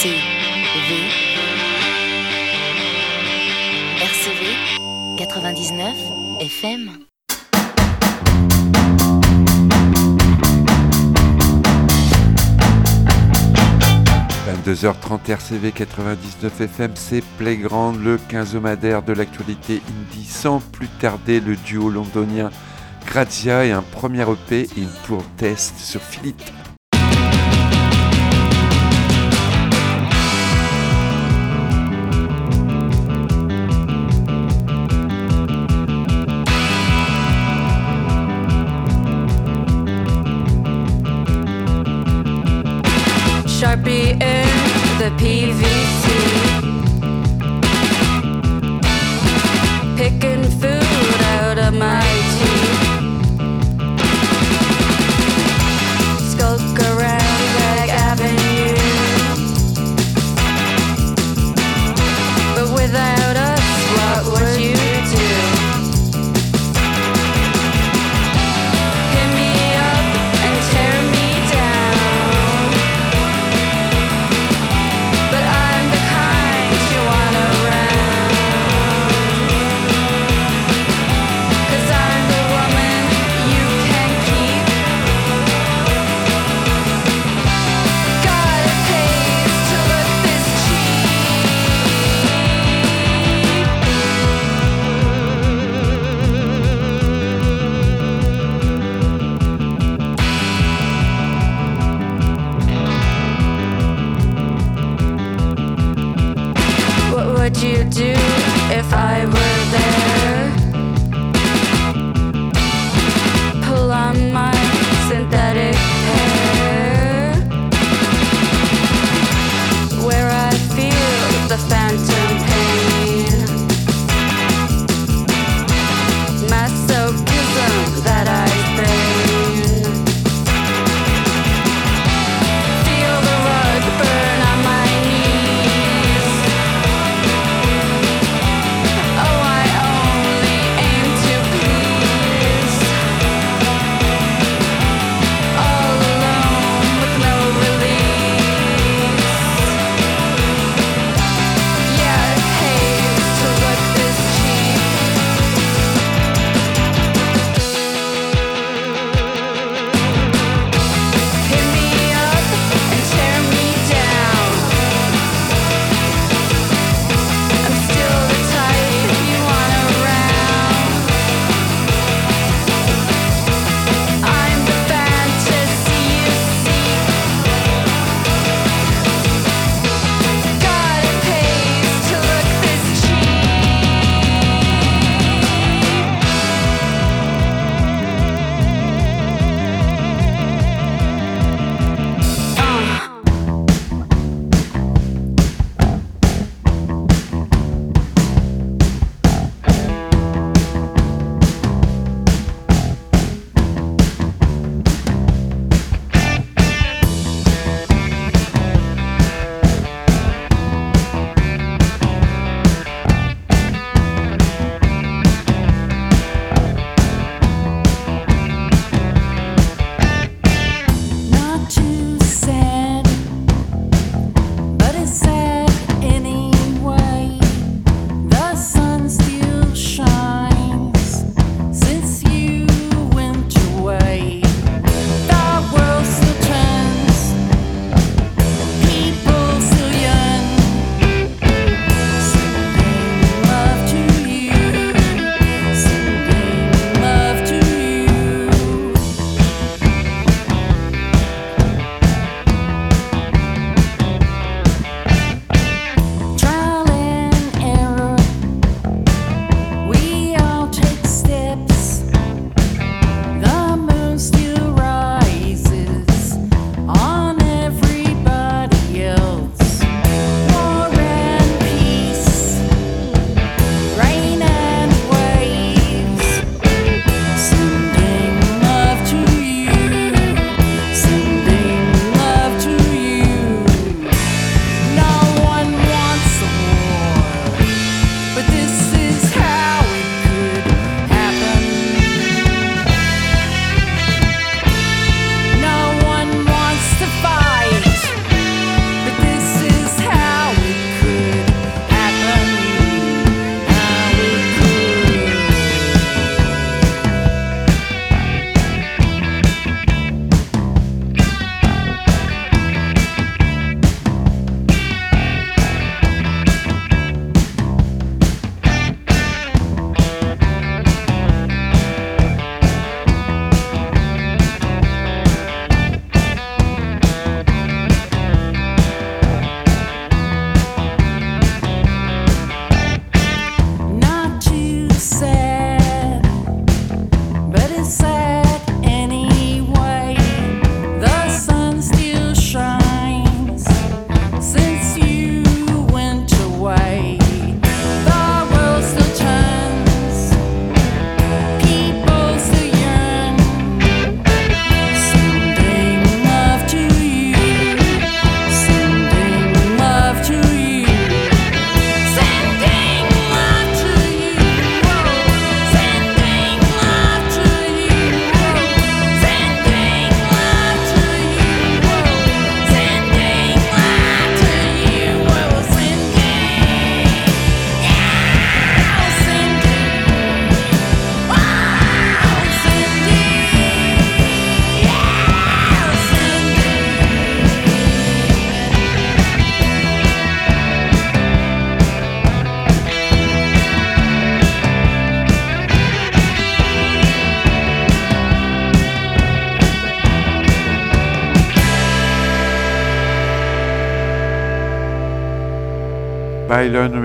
RCV RCV 99 FM h 30 RCV 99 FM, c'est Playground, le quinzomadaire de l'actualité indie. Sans plus tarder, le duo londonien Grazia et un premier EP, In Pour Test, sur Philippe.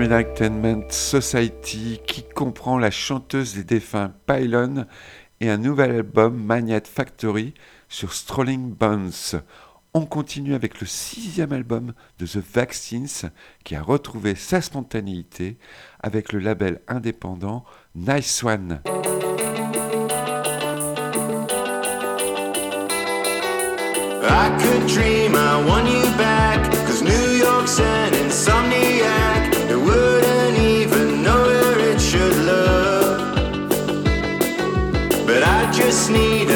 Entertainment Society qui comprend la chanteuse des défunts Pylon et un nouvel album Magnet Factory sur Strolling Bones. On continue avec le sixième album de The Vaccines qui a retrouvé sa spontanéité avec le label indépendant Nice One. I could you back New York's an insomniac just need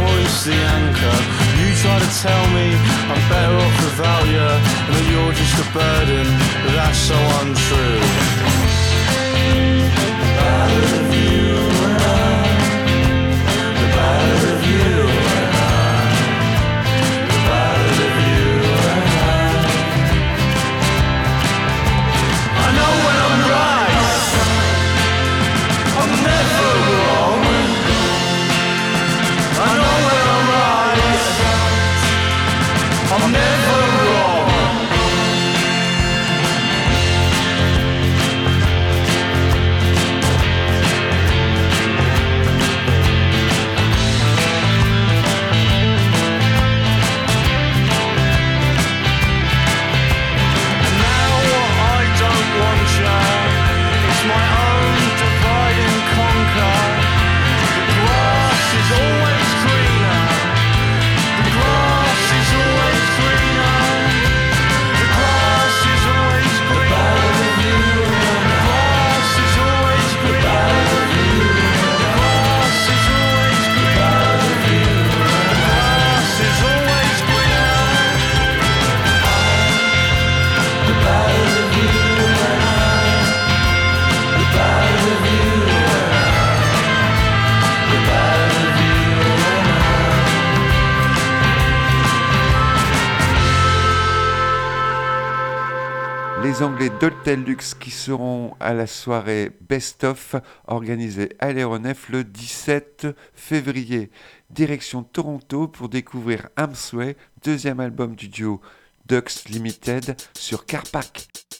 hoist the anchor. You try to tell me I'm better off without you, and that you're just a burden. But that's so untrue. Ballad of you Les Anglais d'Oltelux qui seront à la soirée Best of organisée à l'aéronef le 17 février. Direction Toronto pour découvrir Amsway, deuxième album du duo Dux Limited sur Carpac. Living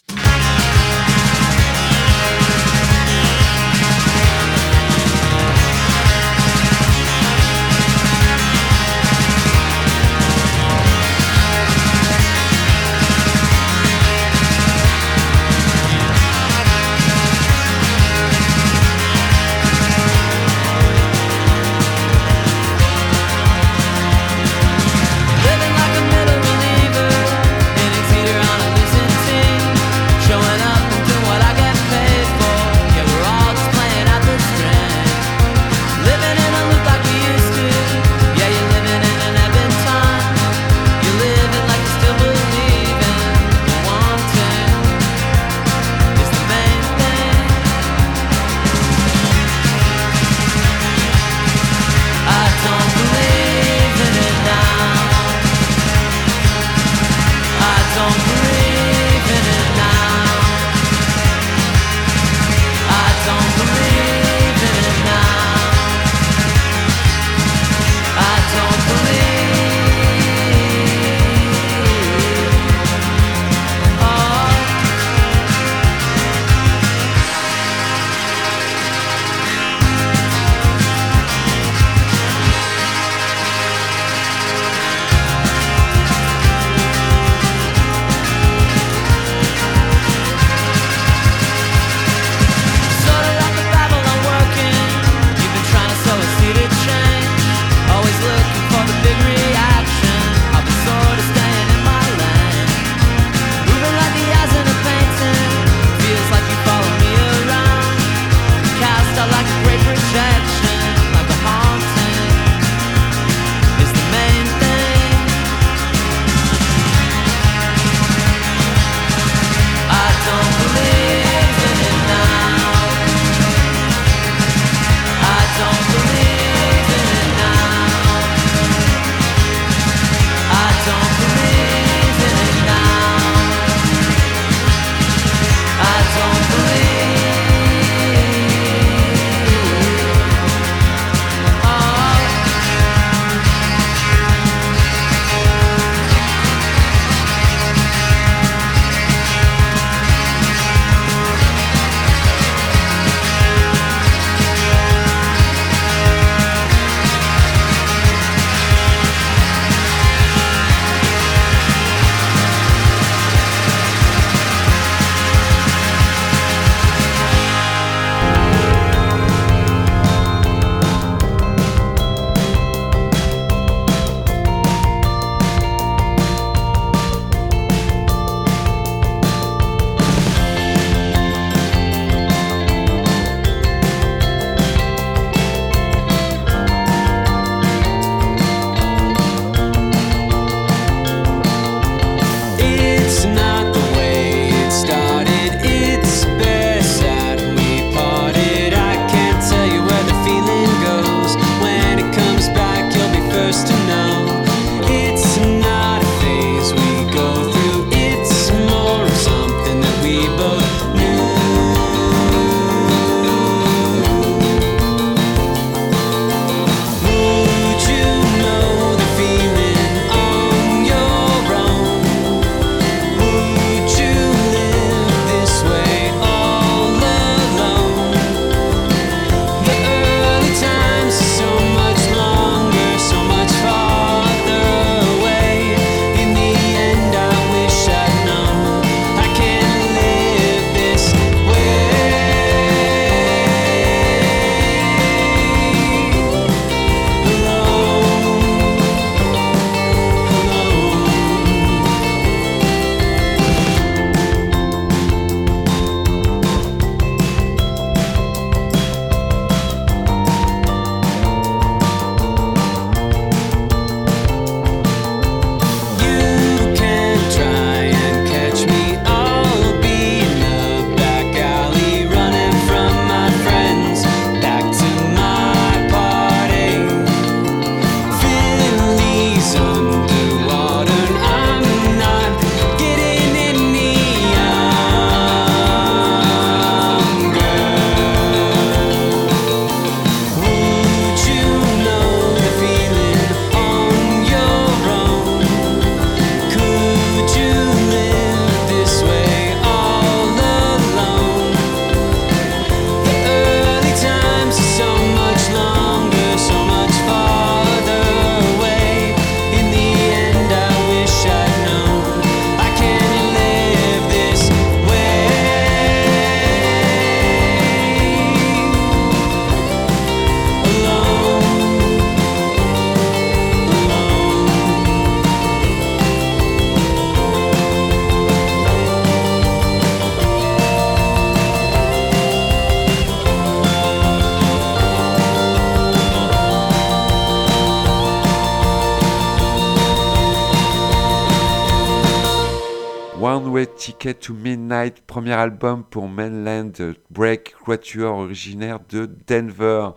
To Midnight, premier album pour Mainland Break, quatuor originaire de Denver.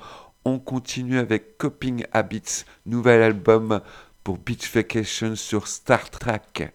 On continue avec Coping Habits, nouvel album pour Beach Vacation sur Star Trek.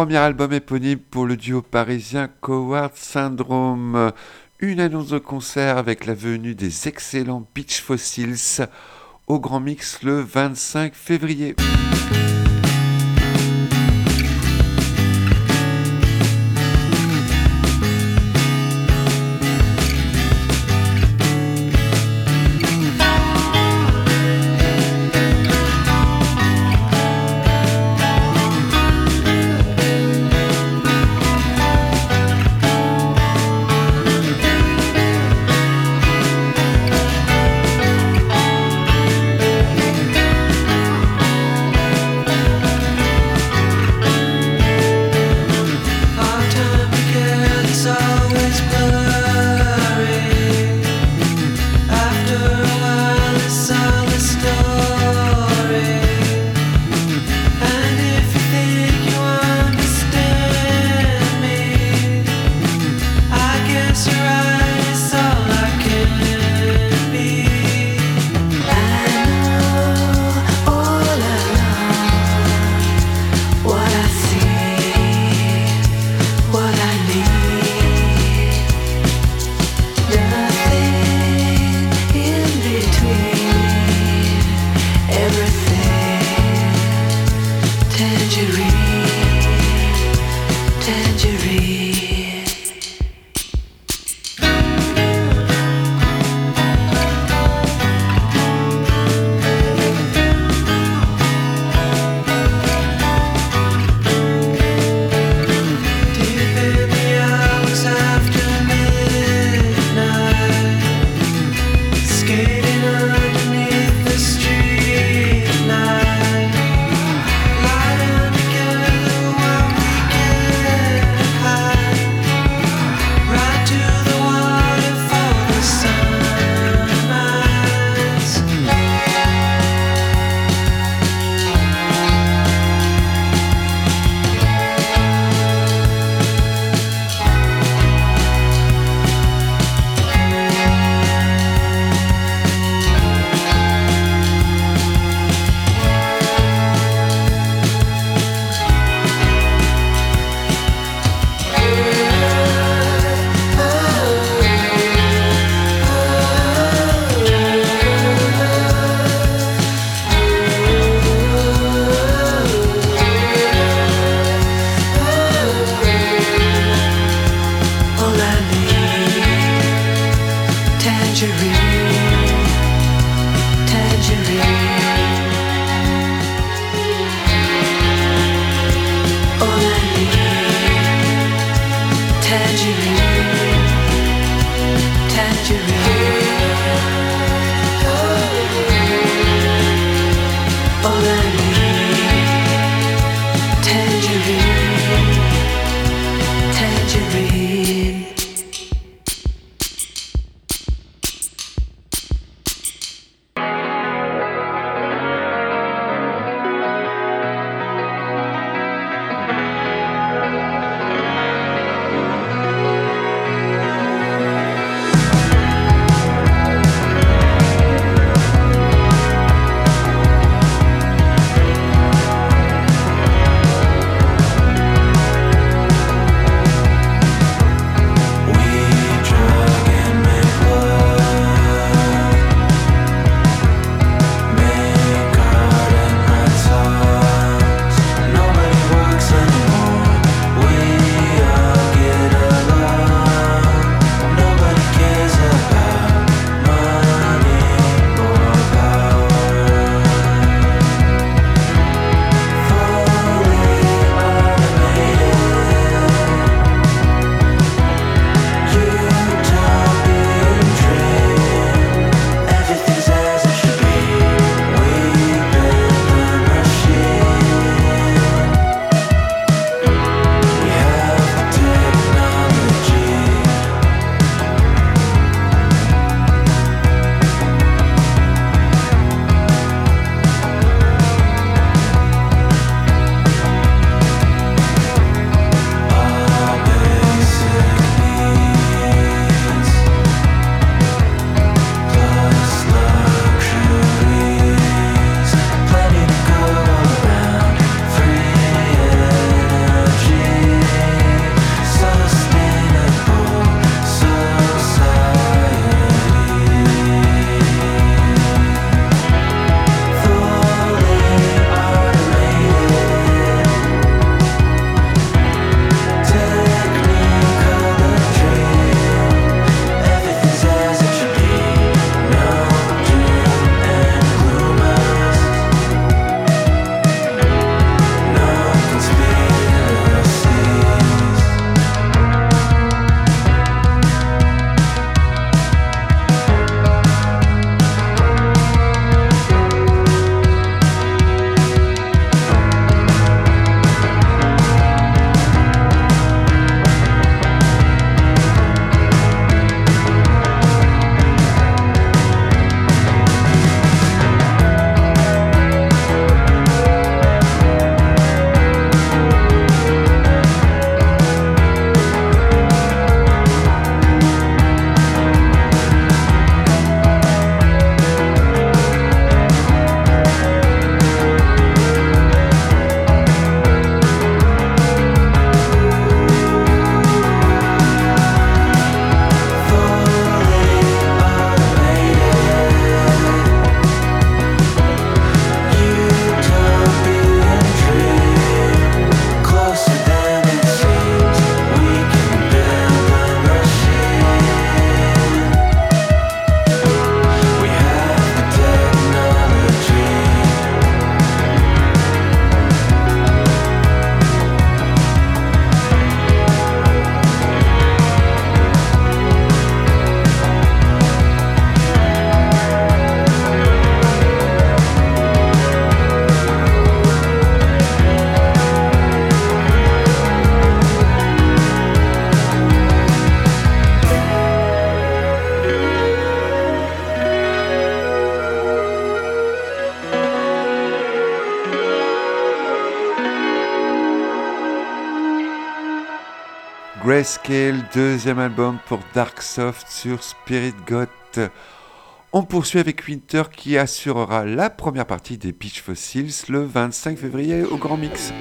Premier album éponyme pour le duo parisien Coward Syndrome. Une annonce de concert avec la venue des excellents Beach Fossils au Grand Mix le 25 février. Grayscale, deuxième album pour Darksoft sur Spirit Goth. On poursuit avec Winter qui assurera la première partie des Pitch Fossils le 25 février au Grand Mix.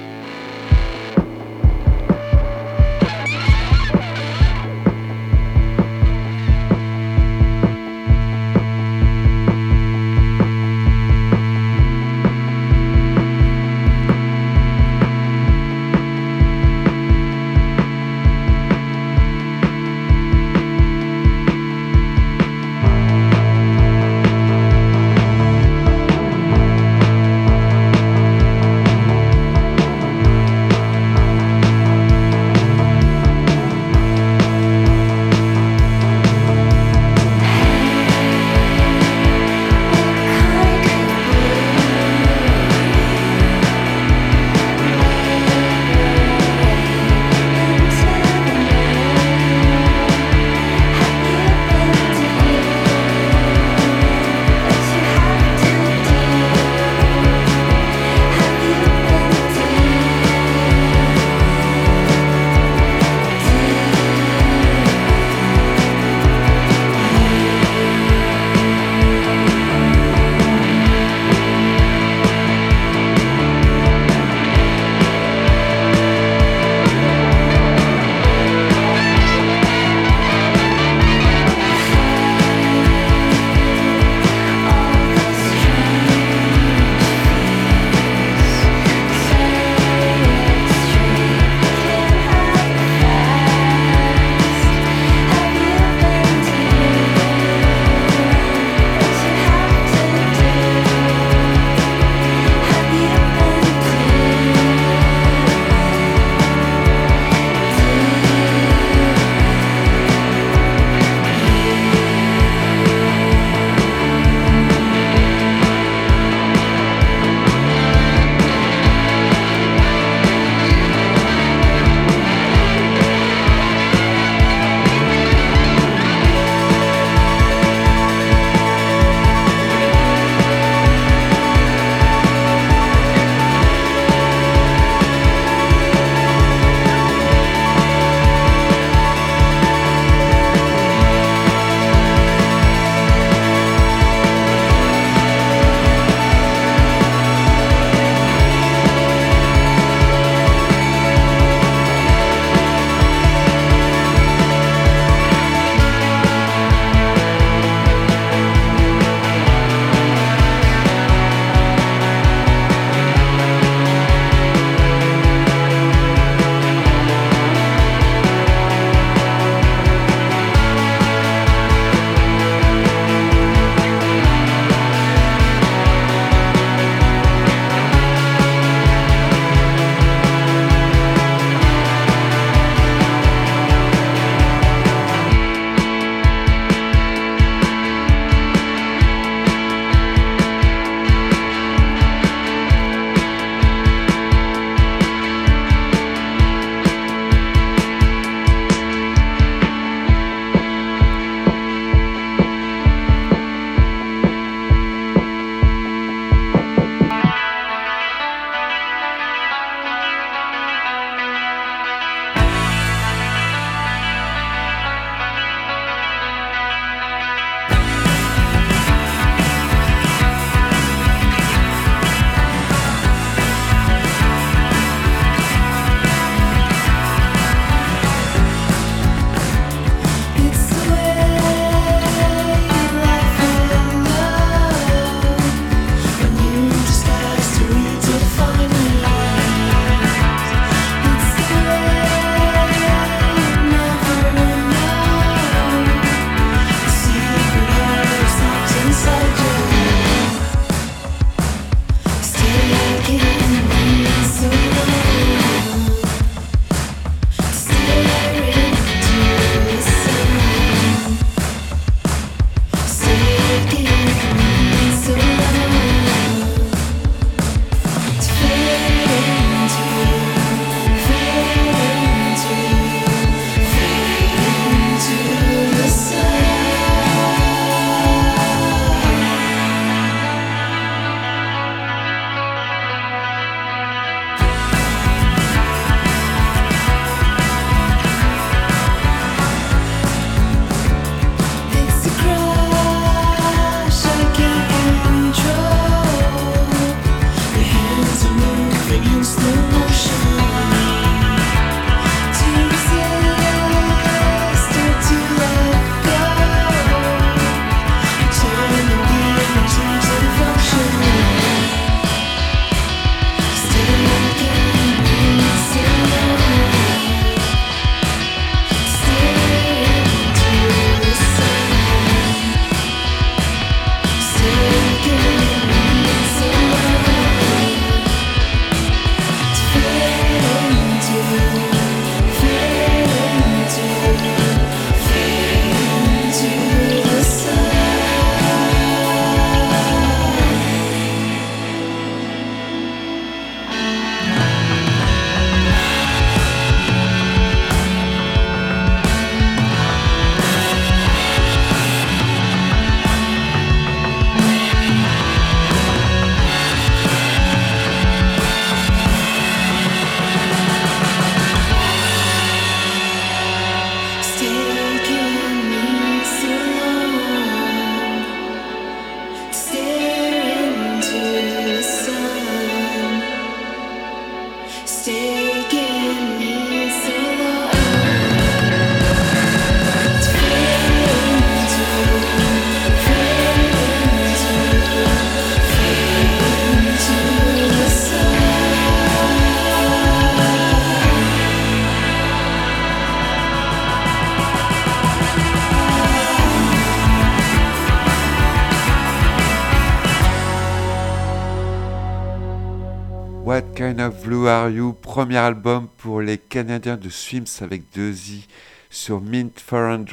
Premier album pour les Canadiens de Swims avec deux i sur Mint 400.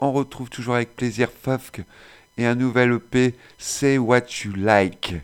On retrouve toujours avec plaisir Fufk et un nouvel EP Say What You Like.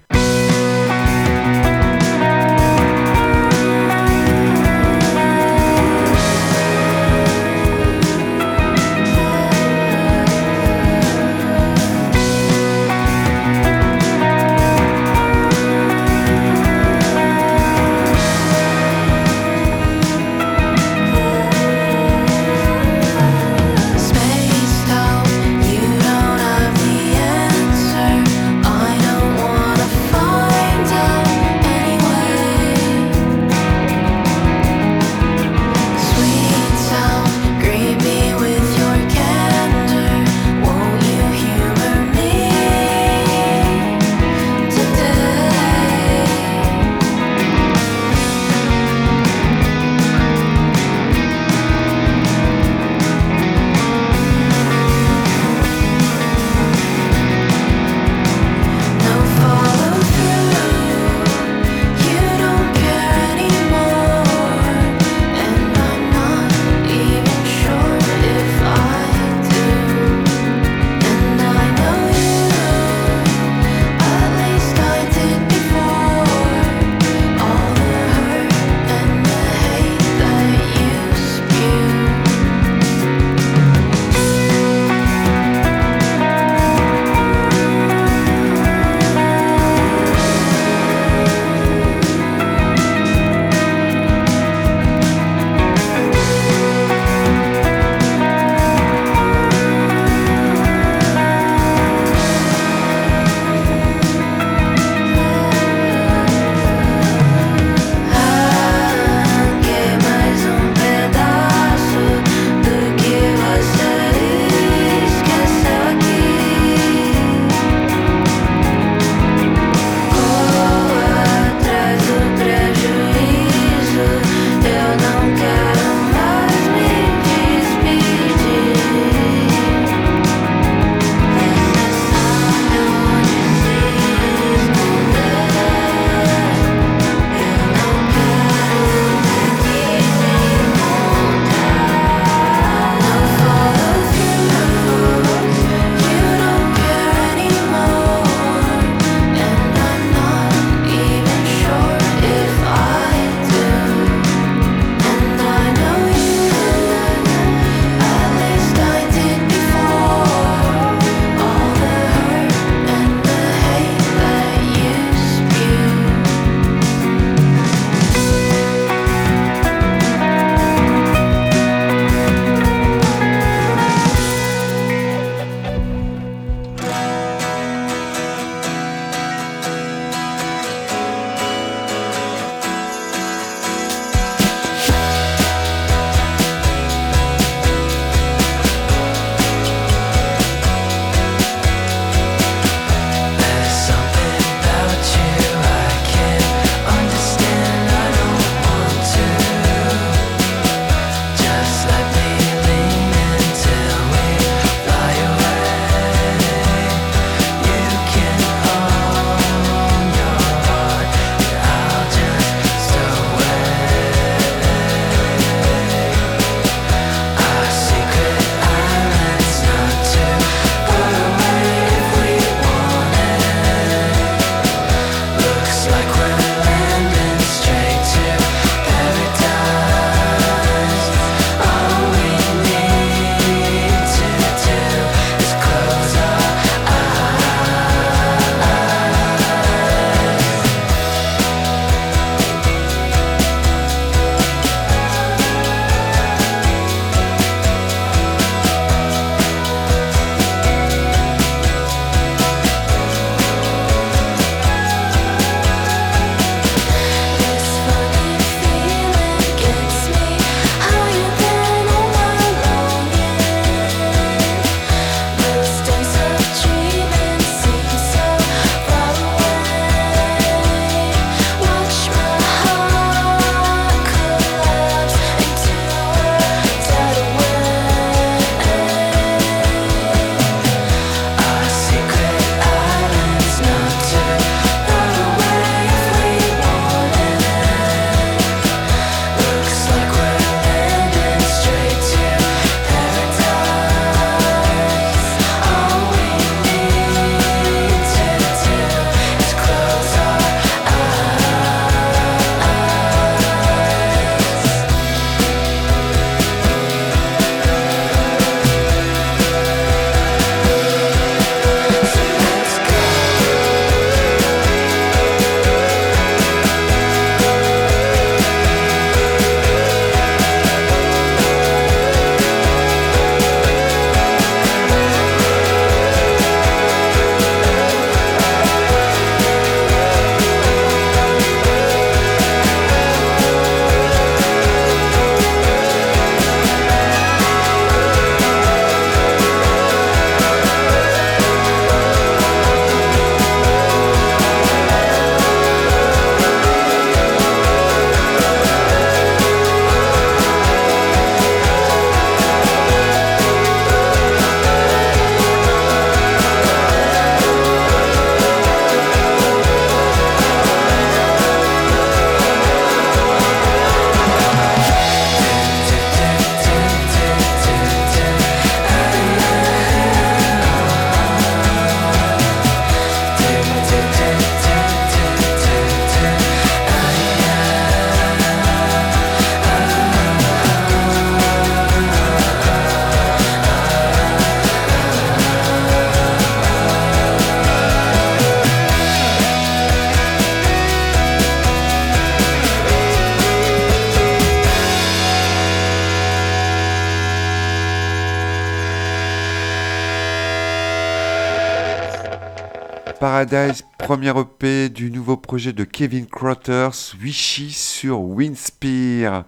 Paradise, première EP du nouveau projet de Kevin Crothers, Wishy sur Winspear.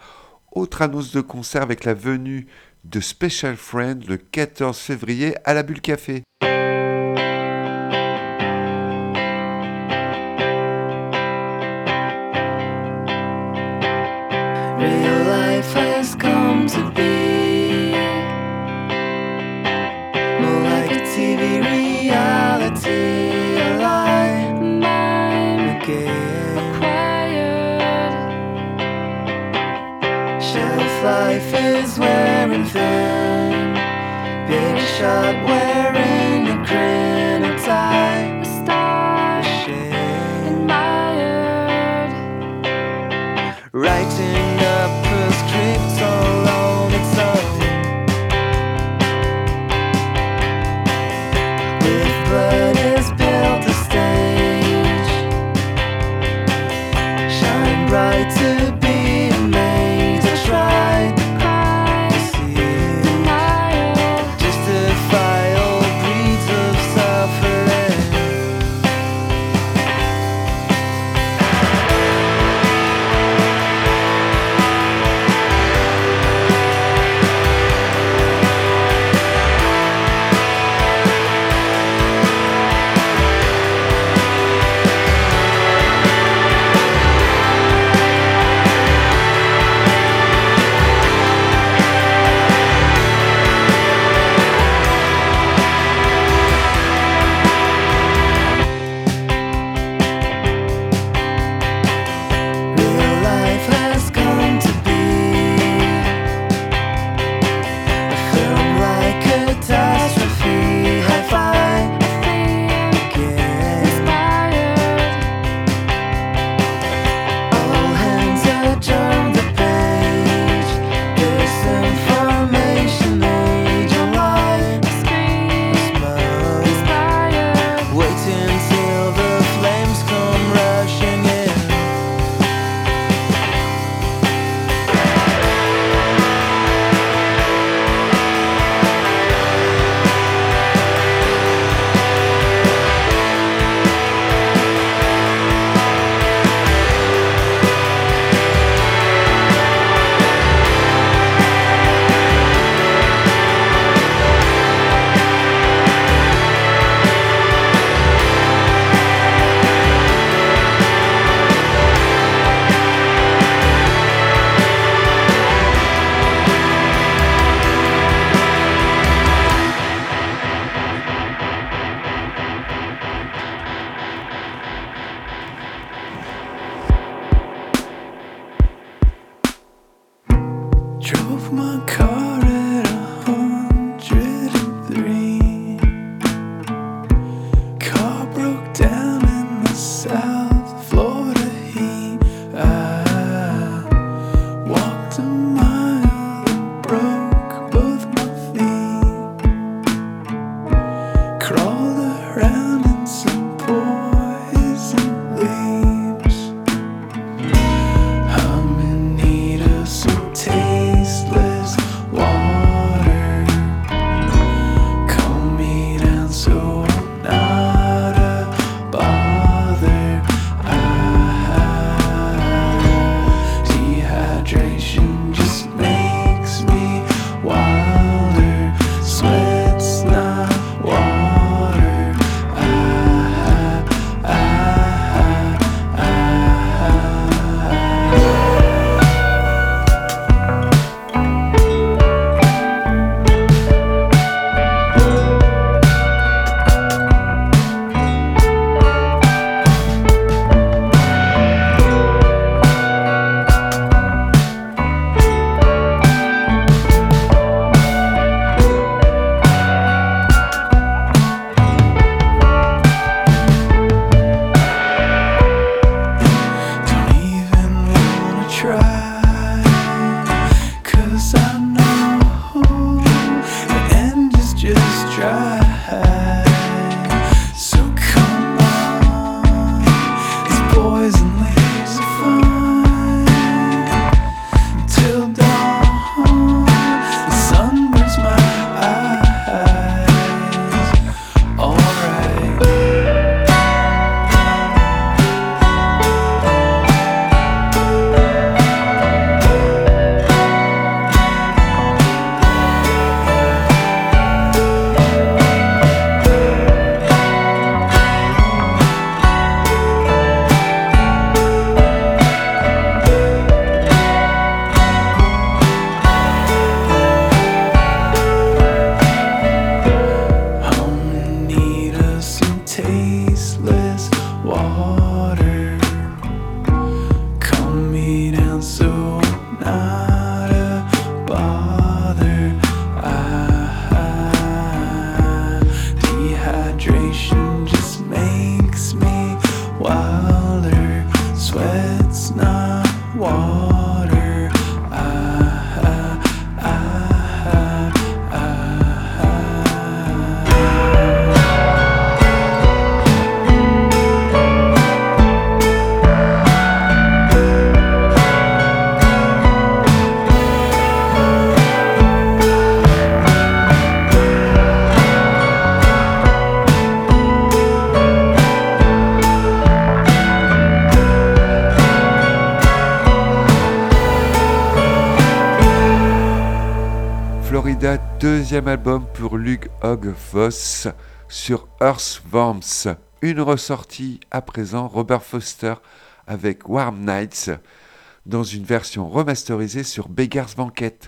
Autre annonce de concert avec la venue de Special Friend le 14 février à la Bulle Café. Deuxième album pour Lug Voss sur Earthworms. Une ressortie à présent, Robert Foster avec Warm Nights dans une version remasterisée sur Beggar's Banquet.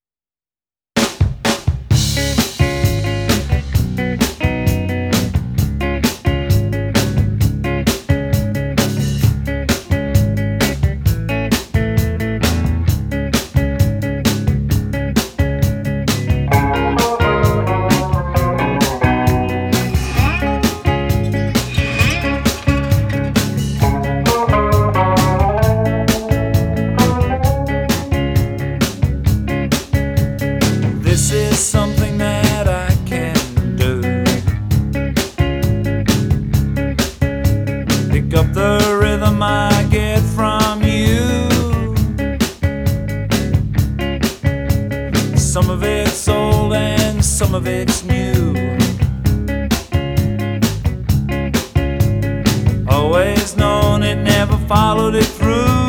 I get from you. Some of it's old and some of it's new. Always known it, never followed it through.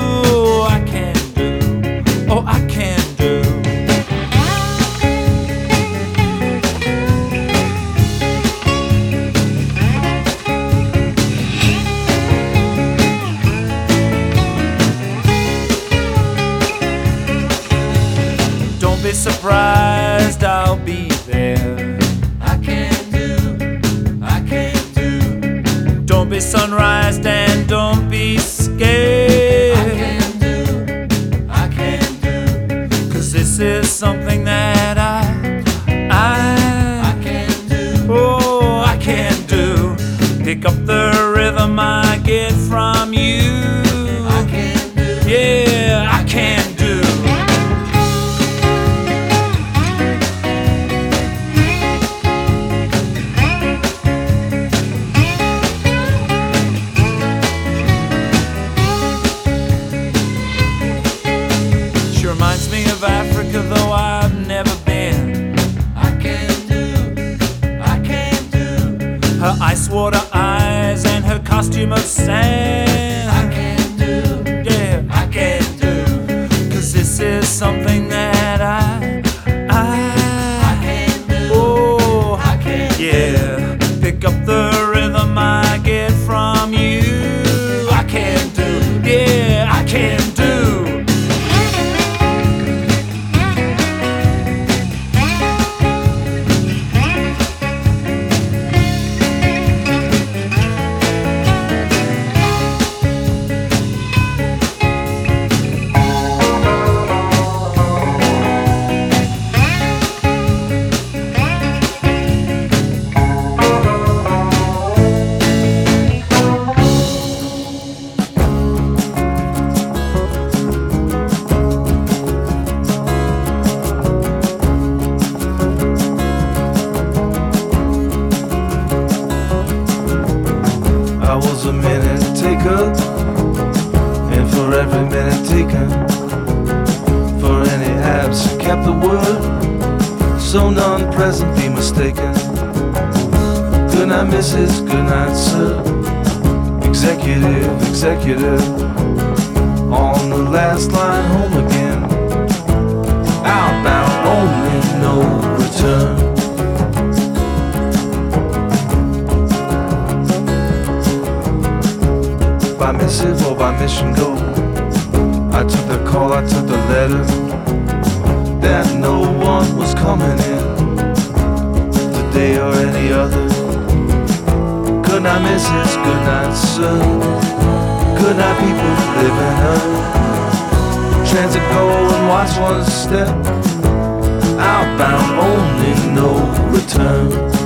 something that I, I, I can do. Oh, I can do. Pick up the rhythm I get from you must stand. massive of our mission goal. I took the call, I took the letter that no one was coming in today or any other. Good night, Mrs. Good night, sir. Good night, people living up. Transit go and watch one step. Outbound only, no return.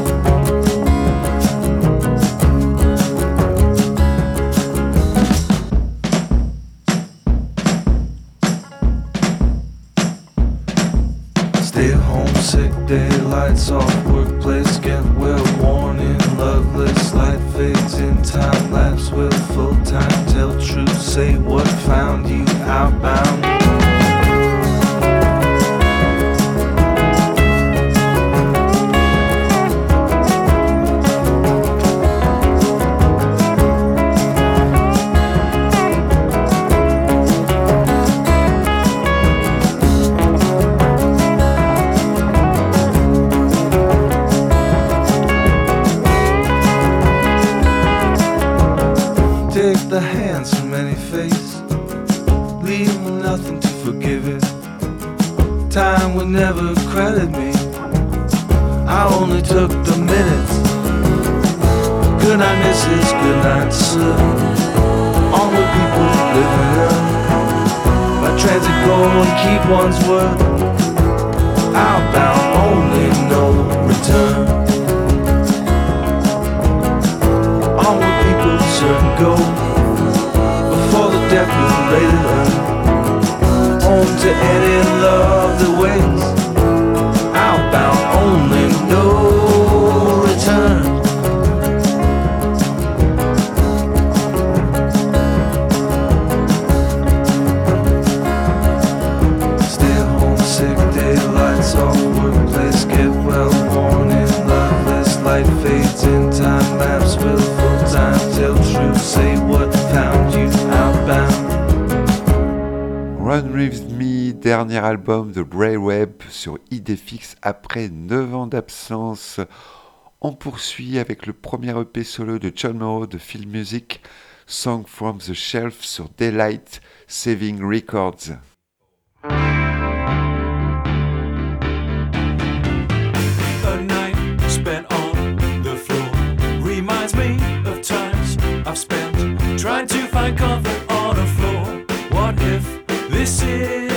sur Idéfix après 9 ans d'absence. On poursuit avec le premier EP solo de John Morrow de Field Music, Song from the Shelf sur Daylight Saving Records. trying to find comfort on the floor. What if this is?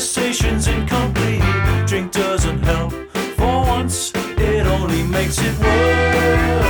conversation's incomplete. Drink doesn't help. For once, it only makes it worse.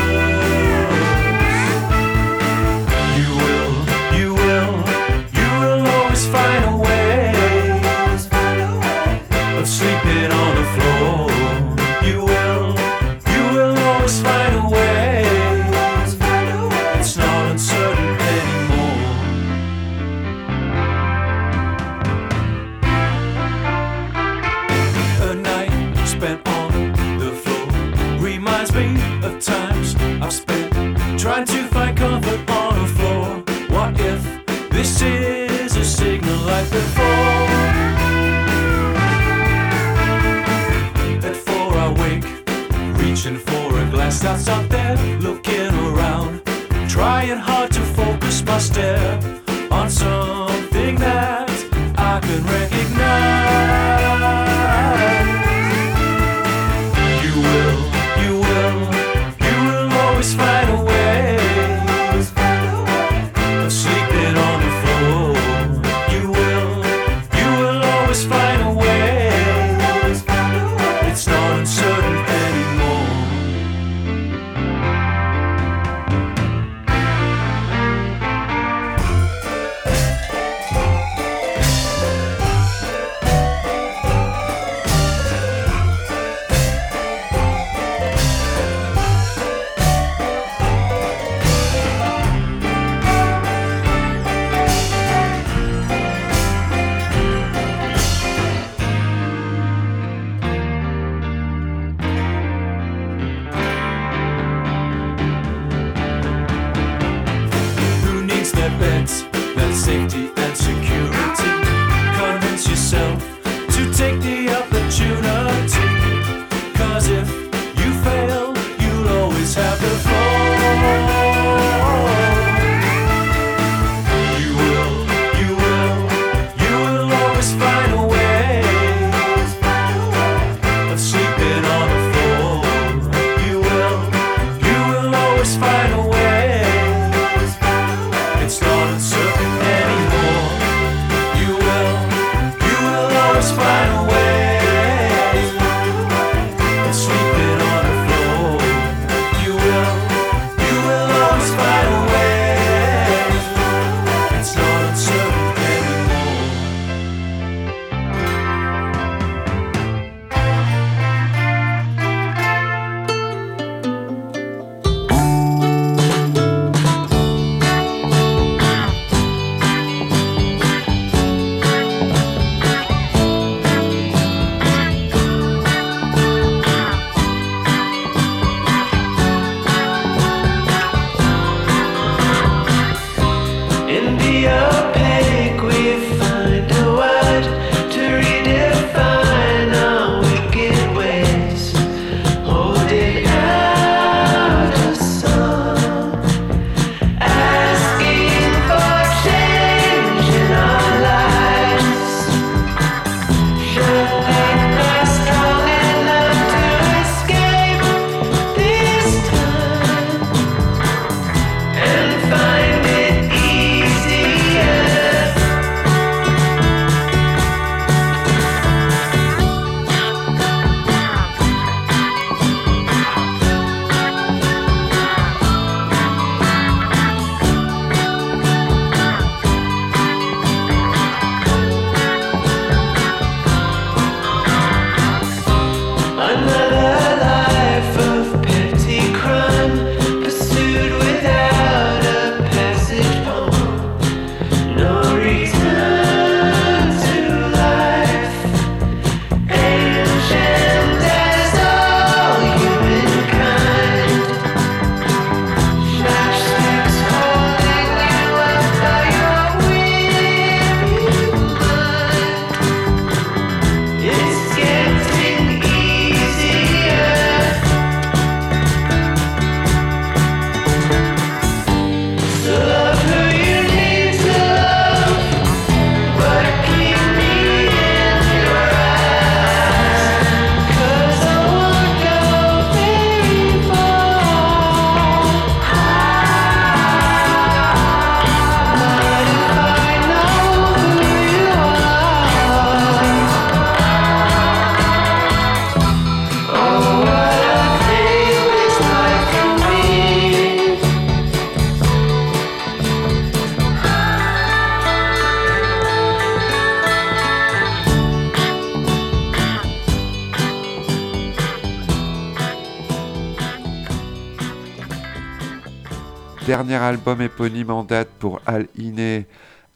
Album éponyme en date pour Al Ine,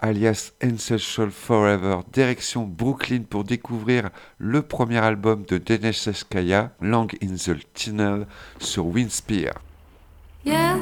alias Ancestral Forever, direction Brooklyn pour découvrir le premier album de Deneskaya, Long in the Tunnel, sur Winspear. Yeah,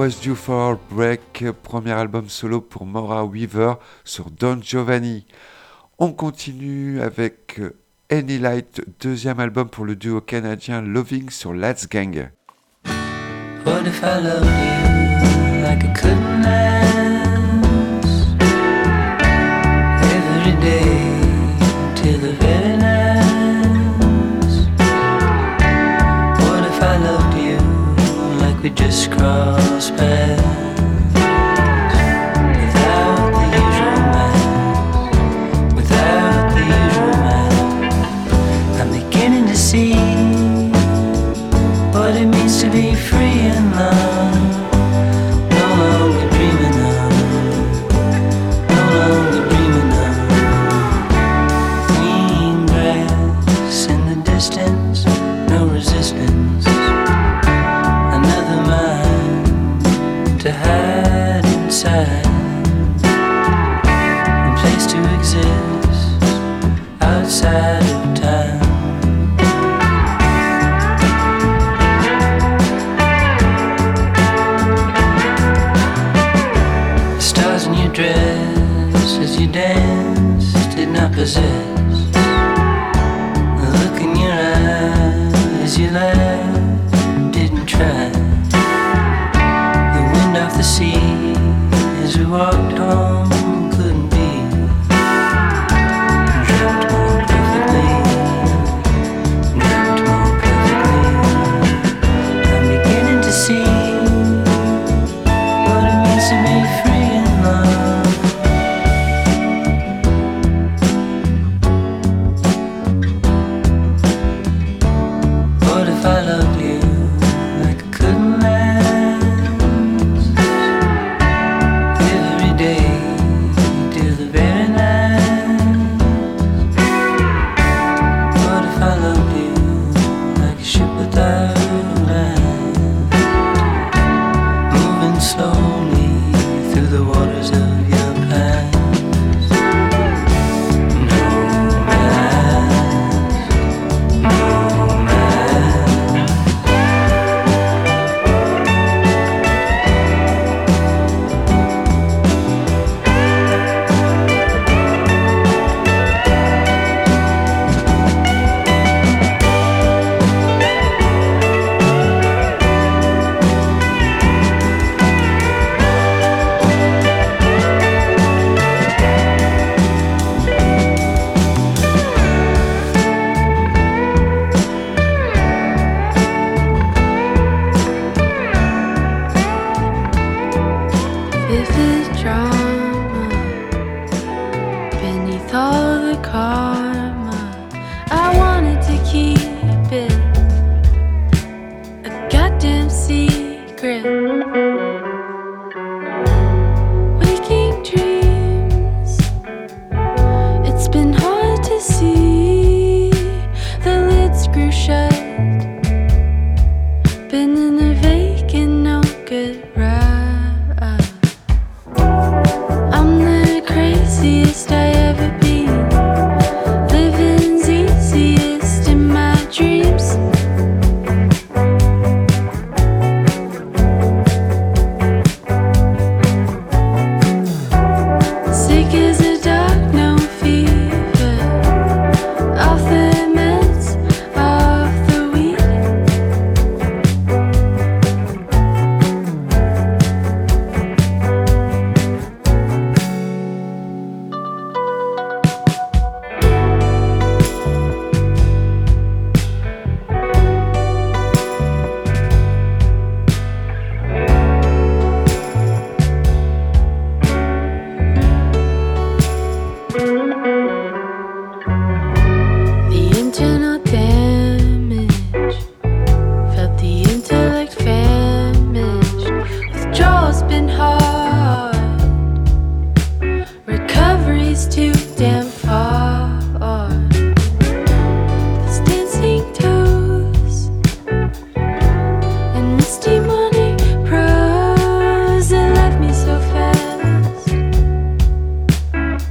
was due for break, premier album solo pour Maura Weaver sur Don Giovanni. On continue avec euh, Any Light, deuxième album pour le duo canadien Loving sur Let's Gang. we just cross paths.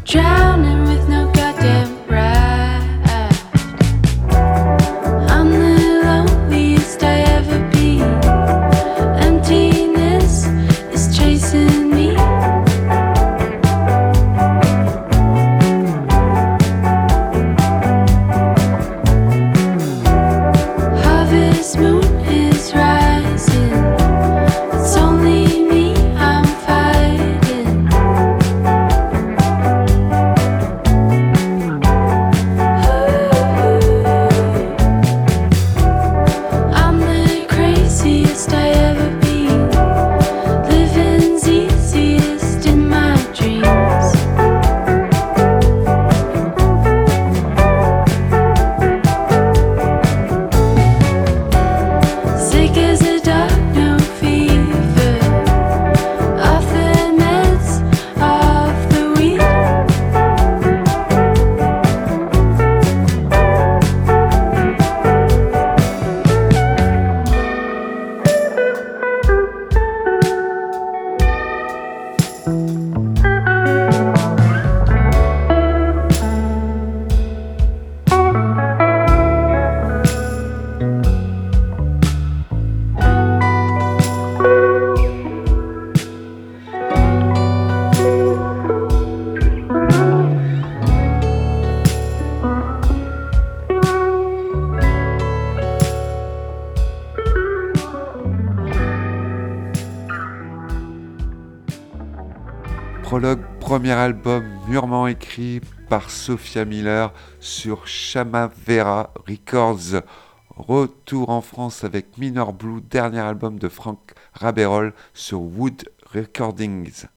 drown. Premier album mûrement écrit par Sophia Miller sur Chamavera Records. Retour en France avec Minor Blue, dernier album de Frank Raberol sur Wood Recordings.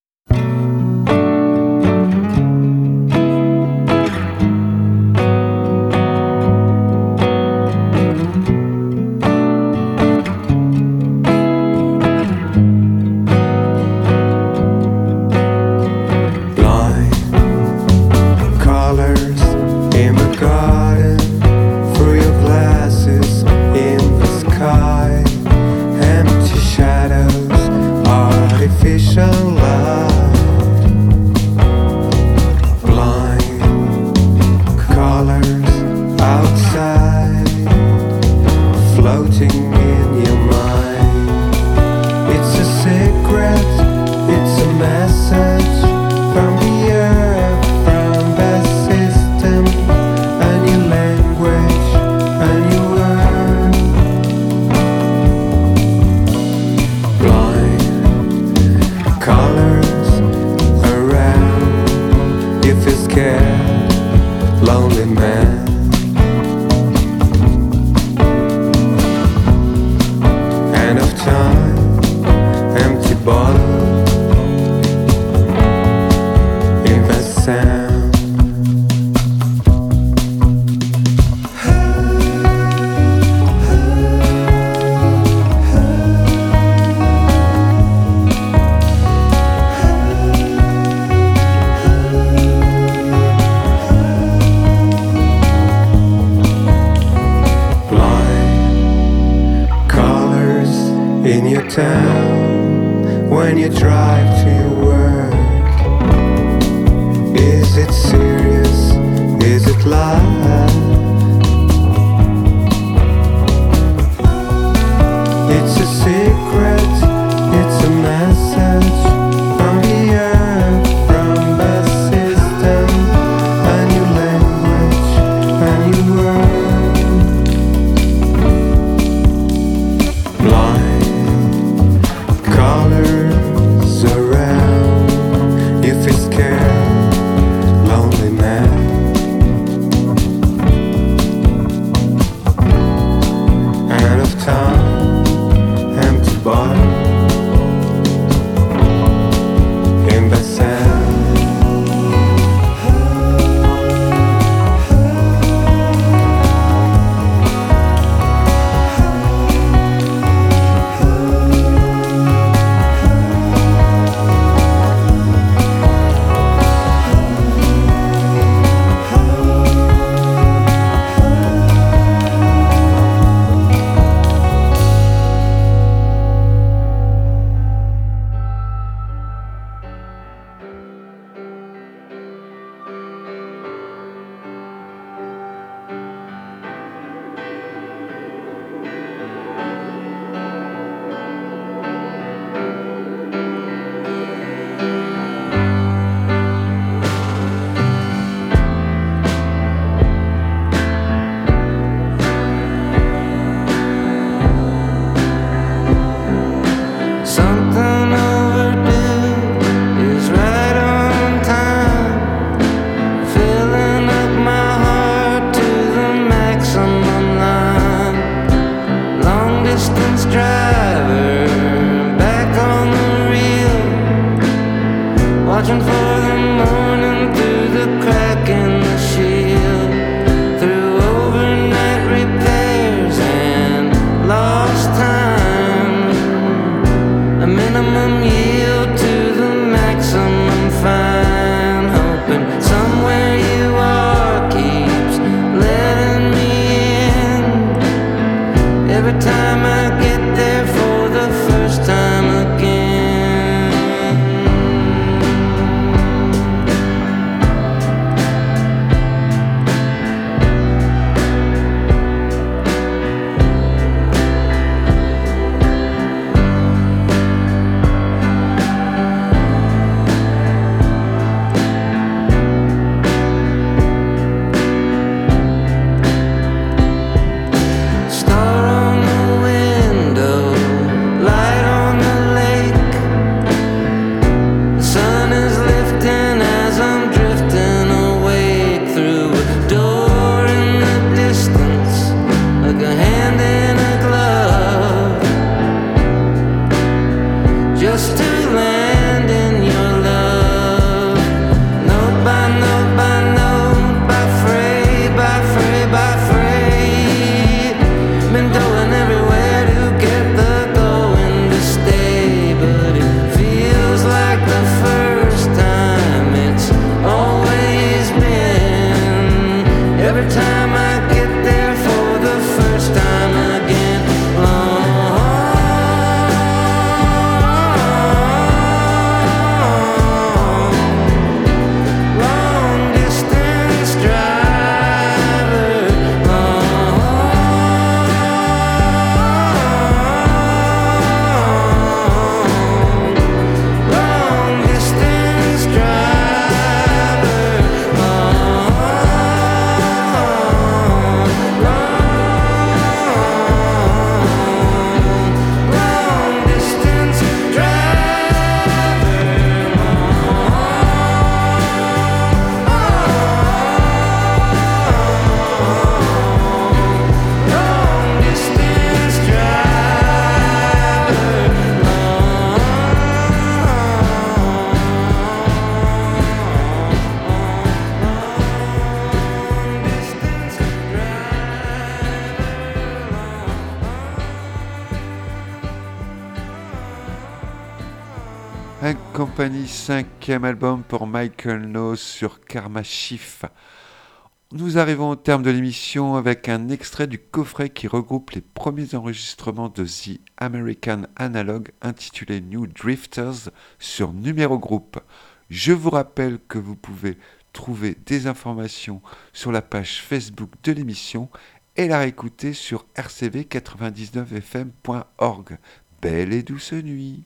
Un compagnie cinquième album pour Michael Knowles sur Karma Chief. Nous arrivons au terme de l'émission avec un extrait du coffret qui regroupe les premiers enregistrements de The American Analog intitulé New Drifters sur Numéro Group. Je vous rappelle que vous pouvez trouver des informations sur la page Facebook de l'émission et la réécouter sur rcv99fm.org. Belle et douce nuit.